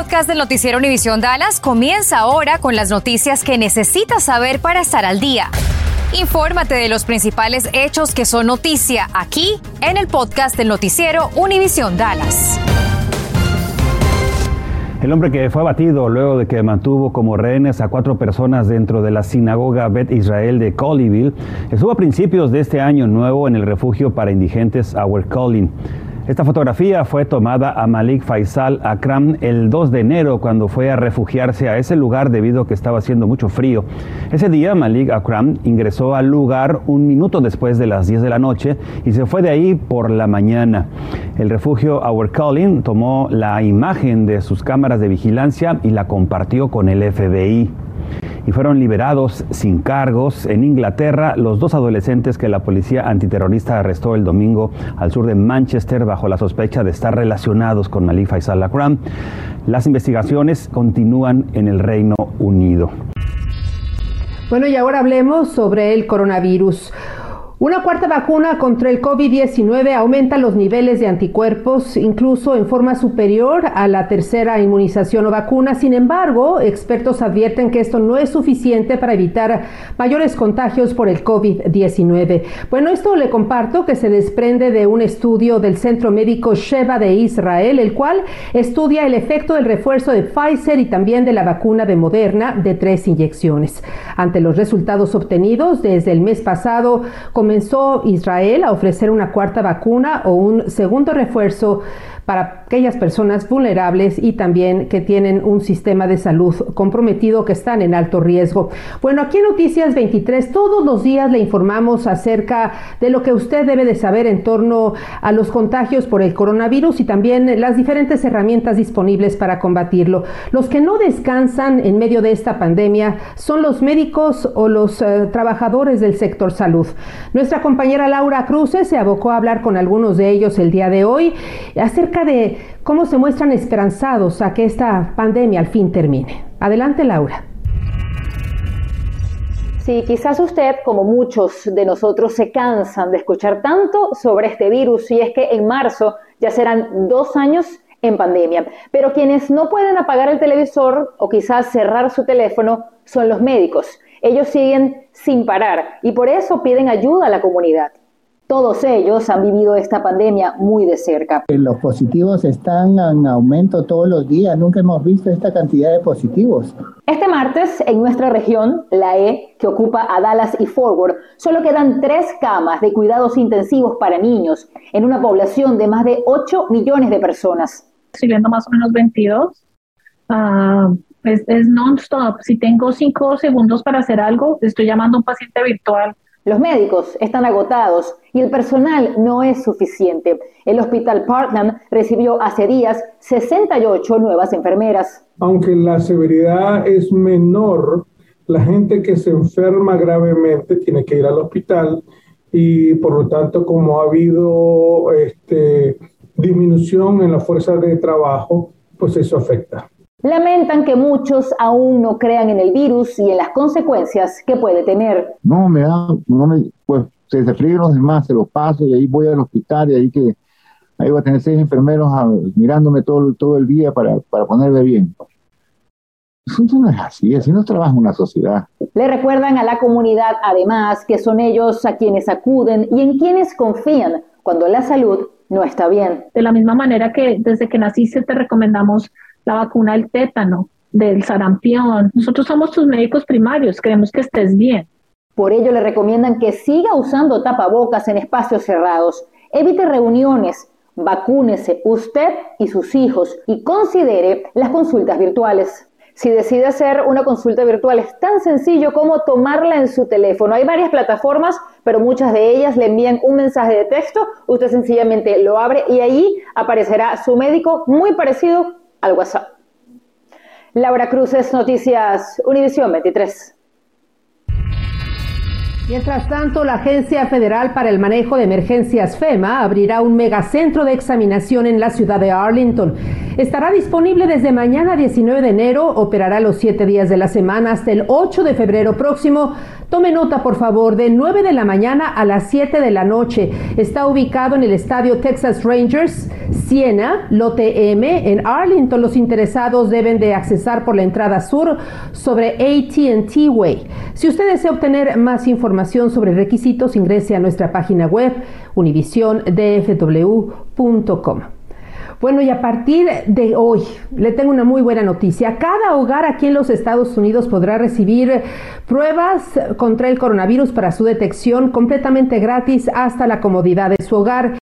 podcast del noticiero Univisión Dallas comienza ahora con las noticias que necesitas saber para estar al día. Infórmate de los principales hechos que son noticia aquí en el podcast del noticiero Univisión Dallas. El hombre que fue abatido luego de que mantuvo como rehenes a cuatro personas dentro de la sinagoga Bet Israel de Colleyville estuvo a principios de este año nuevo en el refugio para indigentes Our Calling. Esta fotografía fue tomada a Malik Faisal Akram el 2 de enero cuando fue a refugiarse a ese lugar debido a que estaba haciendo mucho frío. Ese día Malik Akram ingresó al lugar un minuto después de las 10 de la noche y se fue de ahí por la mañana. El refugio Our Calling tomó la imagen de sus cámaras de vigilancia y la compartió con el FBI y fueron liberados sin cargos en Inglaterra los dos adolescentes que la policía antiterrorista arrestó el domingo al sur de Manchester bajo la sospecha de estar relacionados con Malik Faisal Akram. Las investigaciones continúan en el Reino Unido. Bueno, y ahora hablemos sobre el coronavirus. Una cuarta vacuna contra el COVID-19 aumenta los niveles de anticuerpos, incluso en forma superior a la tercera inmunización o vacuna. Sin embargo, expertos advierten que esto no es suficiente para evitar mayores contagios por el COVID-19. Bueno, esto le comparto que se desprende de un estudio del Centro Médico Sheba de Israel, el cual estudia el efecto del refuerzo de Pfizer y también de la vacuna de Moderna de tres inyecciones. Ante los resultados obtenidos desde el mes pasado, Israel a ofrecer una cuarta vacuna o un segundo refuerzo para aquellas personas vulnerables y también que tienen un sistema de salud comprometido que están en alto riesgo. Bueno, aquí en Noticias 23 todos los días le informamos acerca de lo que usted debe de saber en torno a los contagios por el coronavirus y también las diferentes herramientas disponibles para combatirlo. Los que no descansan en medio de esta pandemia son los médicos o los uh, trabajadores del sector salud. Nuestra compañera Laura Cruces se abocó a hablar con algunos de ellos el día de hoy acerca de cómo se muestran esperanzados a que esta pandemia al fin termine. Adelante, Laura. Sí, quizás usted, como muchos de nosotros, se cansan de escuchar tanto sobre este virus y es que en marzo ya serán dos años en pandemia. Pero quienes no pueden apagar el televisor o quizás cerrar su teléfono son los médicos. Ellos siguen sin parar y por eso piden ayuda a la comunidad. Todos ellos han vivido esta pandemia muy de cerca. Los positivos están en aumento todos los días. Nunca hemos visto esta cantidad de positivos. Este martes, en nuestra región, la E, que ocupa a Dallas y Forward, solo quedan tres camas de cuidados intensivos para niños en una población de más de 8 millones de personas. Estoy viendo más o menos 22. Uh, es, es non-stop. Si tengo cinco segundos para hacer algo, estoy llamando a un paciente virtual los médicos están agotados y el personal no es suficiente. El Hospital Parkland recibió hace días 68 nuevas enfermeras. Aunque la severidad es menor, la gente que se enferma gravemente tiene que ir al hospital y por lo tanto como ha habido este, disminución en la fuerza de trabajo, pues eso afecta. Lamentan que muchos aún no crean en el virus y en las consecuencias que puede tener. No, me da, no me, pues se fríen los demás, se los paso y ahí voy al hospital y ahí que ahí voy a tener seis enfermeros ah, mirándome todo, todo el día para, para ponerme bien. Eso no es así, así no trabaja una sociedad. Le recuerdan a la comunidad, además, que son ellos a quienes acuden y en quienes confían cuando la salud no está bien. De la misma manera que desde que naciste te recomendamos la vacuna del tétano, del sarampión. Nosotros somos tus médicos primarios, queremos que estés bien. Por ello le recomiendan que siga usando tapabocas en espacios cerrados, evite reuniones, vacúnese usted y sus hijos y considere las consultas virtuales. Si decide hacer una consulta virtual es tan sencillo como tomarla en su teléfono. Hay varias plataformas, pero muchas de ellas le envían un mensaje de texto. Usted sencillamente lo abre y ahí aparecerá su médico muy parecido al WhatsApp. Laura Cruces, Noticias Univisión 23. Mientras tanto, la Agencia Federal para el Manejo de Emergencias FEMA abrirá un megacentro de examinación en la ciudad de Arlington. Estará disponible desde mañana 19 de enero, operará los siete días de la semana hasta el 8 de febrero próximo. Tome nota, por favor, de 9 de la mañana a las 7 de la noche. Está ubicado en el estadio Texas Rangers, Siena, Lote M, en Arlington. Los interesados deben de accesar por la entrada sur sobre ATT Way. Si usted desea obtener más información sobre requisitos, ingrese a nuestra página web univisiondfw.com. Bueno, y a partir de hoy le tengo una muy buena noticia. Cada hogar aquí en los Estados Unidos podrá recibir pruebas contra el coronavirus para su detección completamente gratis hasta la comodidad de su hogar.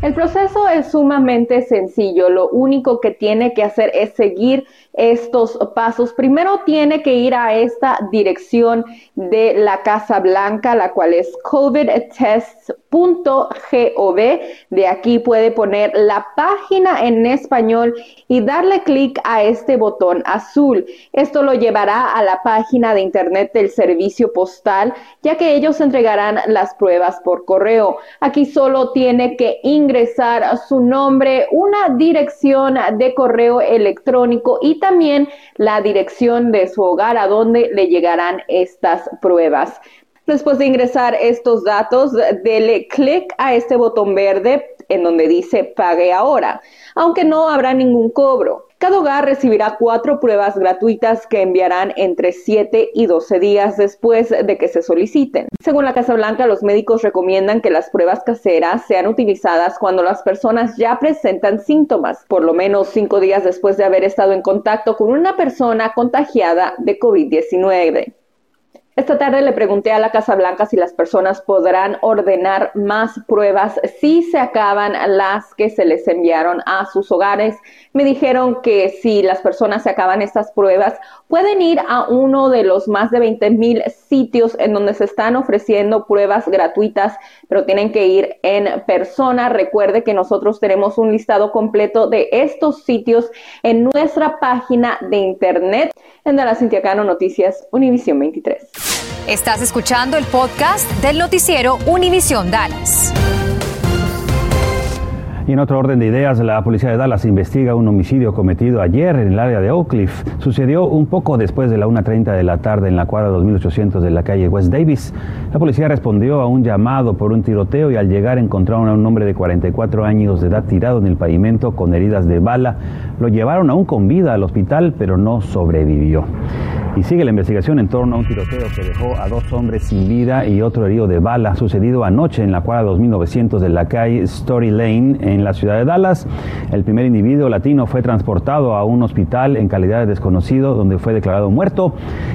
El proceso es sumamente sencillo. Lo único que tiene que hacer es seguir estos pasos. Primero tiene que ir a esta dirección de la Casa Blanca, la cual es covidtest.gov. De aquí puede poner la página en español y darle clic a este botón azul. Esto lo llevará a la página de internet del servicio postal, ya que ellos entregarán las pruebas por correo. Aquí solo tiene que ingresar su nombre, una dirección de correo electrónico y también la dirección de su hogar a donde le llegarán estas pruebas. Después de ingresar estos datos, dele clic a este botón verde en donde dice pague ahora, aunque no habrá ningún cobro. Cada hogar recibirá cuatro pruebas gratuitas que enviarán entre 7 y 12 días después de que se soliciten. Según la Casa Blanca, los médicos recomiendan que las pruebas caseras sean utilizadas cuando las personas ya presentan síntomas, por lo menos cinco días después de haber estado en contacto con una persona contagiada de COVID-19. Esta tarde le pregunté a la Casa Blanca si las personas podrán ordenar más pruebas si se acaban las que se les enviaron a sus hogares. Me dijeron que si las personas se acaban estas pruebas, pueden ir a uno de los más de 20 mil sitios en donde se están ofreciendo pruebas gratuitas, pero tienen que ir en persona. Recuerde que nosotros tenemos un listado completo de estos sitios en nuestra página de internet en Dallas Cintiacano Noticias Univisión 23. Estás escuchando el podcast del noticiero Univisión Dallas. Y en otro orden de ideas, la policía de Dallas investiga un homicidio cometido ayer en el área de Oak Cliff. Sucedió un poco después de la 1.30 de la tarde en la cuadra 2800 de la calle West Davis. La policía respondió a un llamado por un tiroteo y al llegar encontraron a un hombre de 44 años de edad tirado en el pavimento con heridas de bala. Lo llevaron aún con vida al hospital, pero no sobrevivió. Sigue la investigación en torno a un tiroteo que dejó a dos hombres sin vida y otro herido de bala, sucedido anoche en la cuadra 2900 de la calle Story Lane en la ciudad de Dallas. El primer individuo latino fue transportado a un hospital en calidad de desconocido donde fue declarado muerto.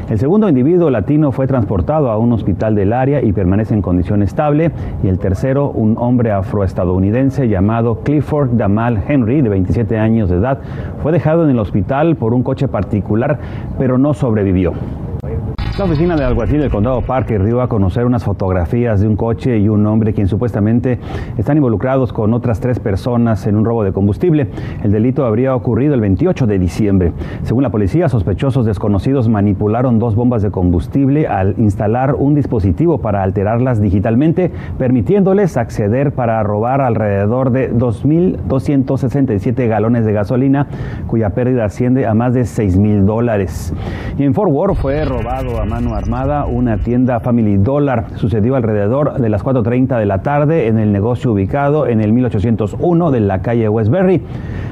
El segundo individuo latino fue transportado a un hospital del área y permanece en condición estable. Y el tercero, un hombre afroestadounidense llamado Clifford Damal Henry, de 27 años de edad, fue dejado en el hospital por un coche particular, pero no sobrevivió vivió. La oficina del alguacil del condado Parker dio a conocer unas fotografías de un coche y un hombre quien supuestamente están involucrados con otras tres personas en un robo de combustible. El delito habría ocurrido el 28 de diciembre. Según la policía, sospechosos desconocidos manipularon dos bombas de combustible al instalar un dispositivo para alterarlas digitalmente, permitiéndoles acceder para robar alrededor de 2.267 galones de gasolina, cuya pérdida asciende a más de 6.000 dólares. Y en Fort Worth fue robado mano armada una tienda Family Dollar. Sucedió alrededor de las 4.30 de la tarde en el negocio ubicado en el 1801 de la calle Westbury.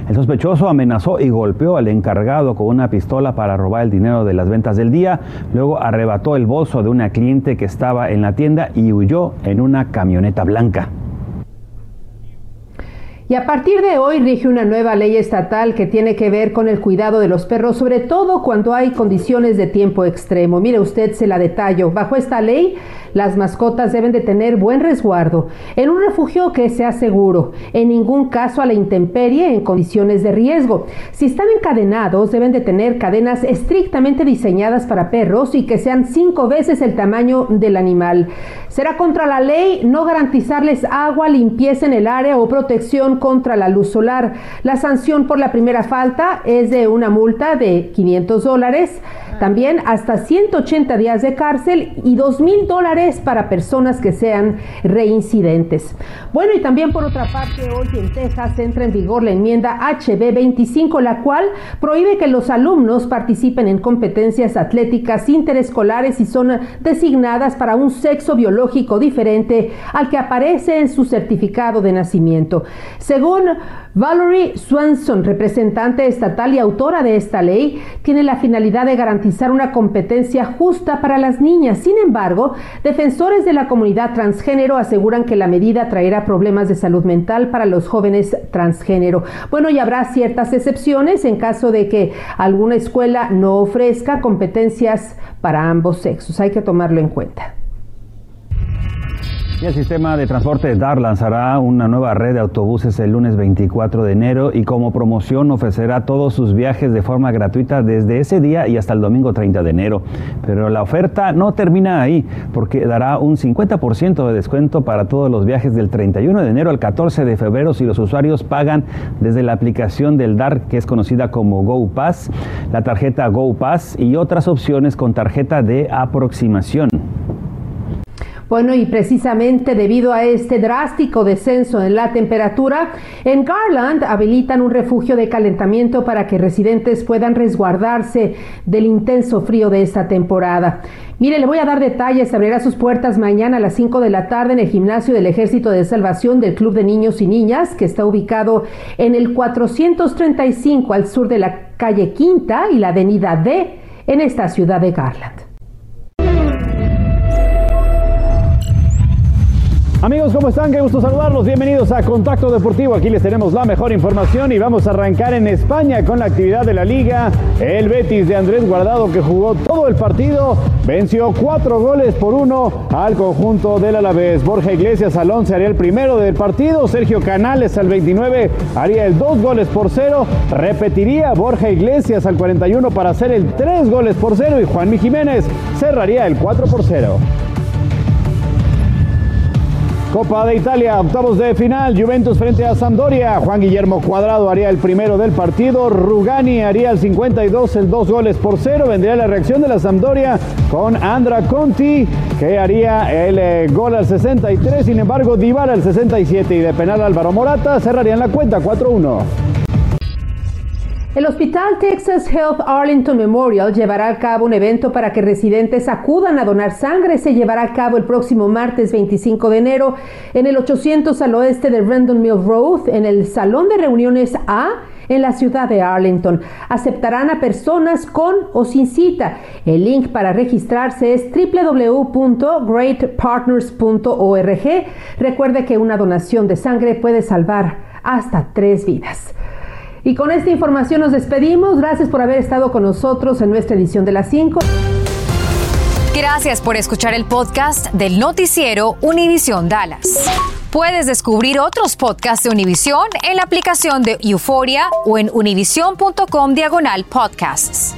El sospechoso amenazó y golpeó al encargado con una pistola para robar el dinero de las ventas del día. Luego arrebató el bolso de una cliente que estaba en la tienda y huyó en una camioneta blanca. Y a partir de hoy rige una nueva ley estatal que tiene que ver con el cuidado de los perros, sobre todo cuando hay condiciones de tiempo extremo. Mire usted, se la detallo. Bajo esta ley, las mascotas deben de tener buen resguardo en un refugio que sea seguro, en ningún caso a la intemperie en condiciones de riesgo. Si están encadenados, deben de tener cadenas estrictamente diseñadas para perros y que sean cinco veces el tamaño del animal. Será contra la ley no garantizarles agua, limpieza en el área o protección contra la luz solar. La sanción por la primera falta es de una multa de 500 dólares, también hasta 180 días de cárcel y 2 mil dólares para personas que sean reincidentes. Bueno, y también por otra parte, hoy en Texas entra en vigor la enmienda HB 25, la cual prohíbe que los alumnos participen en competencias atléticas interescolares y son designadas para un sexo biológico diferente al que aparece en su certificado de nacimiento. Según Valerie Swanson, representante estatal y autora de esta ley, tiene la finalidad de garantizar una competencia justa para las niñas. Sin embargo, defensores de la comunidad transgénero aseguran que la medida traerá problemas de salud mental para los jóvenes transgénero. Bueno, y habrá ciertas excepciones en caso de que alguna escuela no ofrezca competencias para ambos sexos. Hay que tomarlo en cuenta. El sistema de transporte DAR lanzará una nueva red de autobuses el lunes 24 de enero y como promoción ofrecerá todos sus viajes de forma gratuita desde ese día y hasta el domingo 30 de enero. Pero la oferta no termina ahí porque dará un 50% de descuento para todos los viajes del 31 de enero al 14 de febrero si los usuarios pagan desde la aplicación del DAR que es conocida como GoPass, la tarjeta GoPass y otras opciones con tarjeta de aproximación. Bueno, y precisamente debido a este drástico descenso en la temperatura, en Garland habilitan un refugio de calentamiento para que residentes puedan resguardarse del intenso frío de esta temporada. Mire, le voy a dar detalles. Abrirá sus puertas mañana a las 5 de la tarde en el gimnasio del Ejército de Salvación del Club de Niños y Niñas, que está ubicado en el 435 al sur de la calle Quinta y la avenida D en esta ciudad de Garland. Amigos, ¿cómo están? Qué gusto saludarlos. Bienvenidos a Contacto Deportivo. Aquí les tenemos la mejor información y vamos a arrancar en España con la actividad de la liga. El Betis de Andrés Guardado, que jugó todo el partido, venció cuatro goles por uno al conjunto del Alavés. Borja Iglesias al 11 haría el primero del partido. Sergio Canales al 29 haría el dos goles por cero. Repetiría Borja Iglesias al 41 para hacer el tres goles por cero y Juanmi Jiménez cerraría el 4 por 0. Copa de Italia, octavos de final, Juventus frente a Sampdoria. Juan Guillermo Cuadrado haría el primero del partido, Rugani haría el 52, el dos goles por cero. Vendría la reacción de la Sampdoria con Andra Conti, que haría el eh, gol al 63. Sin embargo, Divar al 67 y de penal Álvaro Morata cerrarían la cuenta 4-1. El Hospital Texas Health Arlington Memorial llevará a cabo un evento para que residentes acudan a donar sangre. Se llevará a cabo el próximo martes 25 de enero en el 800 al oeste de Random Mill Road, en el Salón de Reuniones A en la ciudad de Arlington. Aceptarán a personas con o sin cita. El link para registrarse es www.greatpartners.org. Recuerde que una donación de sangre puede salvar hasta tres vidas. Y con esta información nos despedimos. Gracias por haber estado con nosotros en nuestra edición de las 5. Gracias por escuchar el podcast del noticiero Univisión Dallas. Puedes descubrir otros podcasts de Univisión en la aplicación de Euforia o en univision.com diagonal podcasts.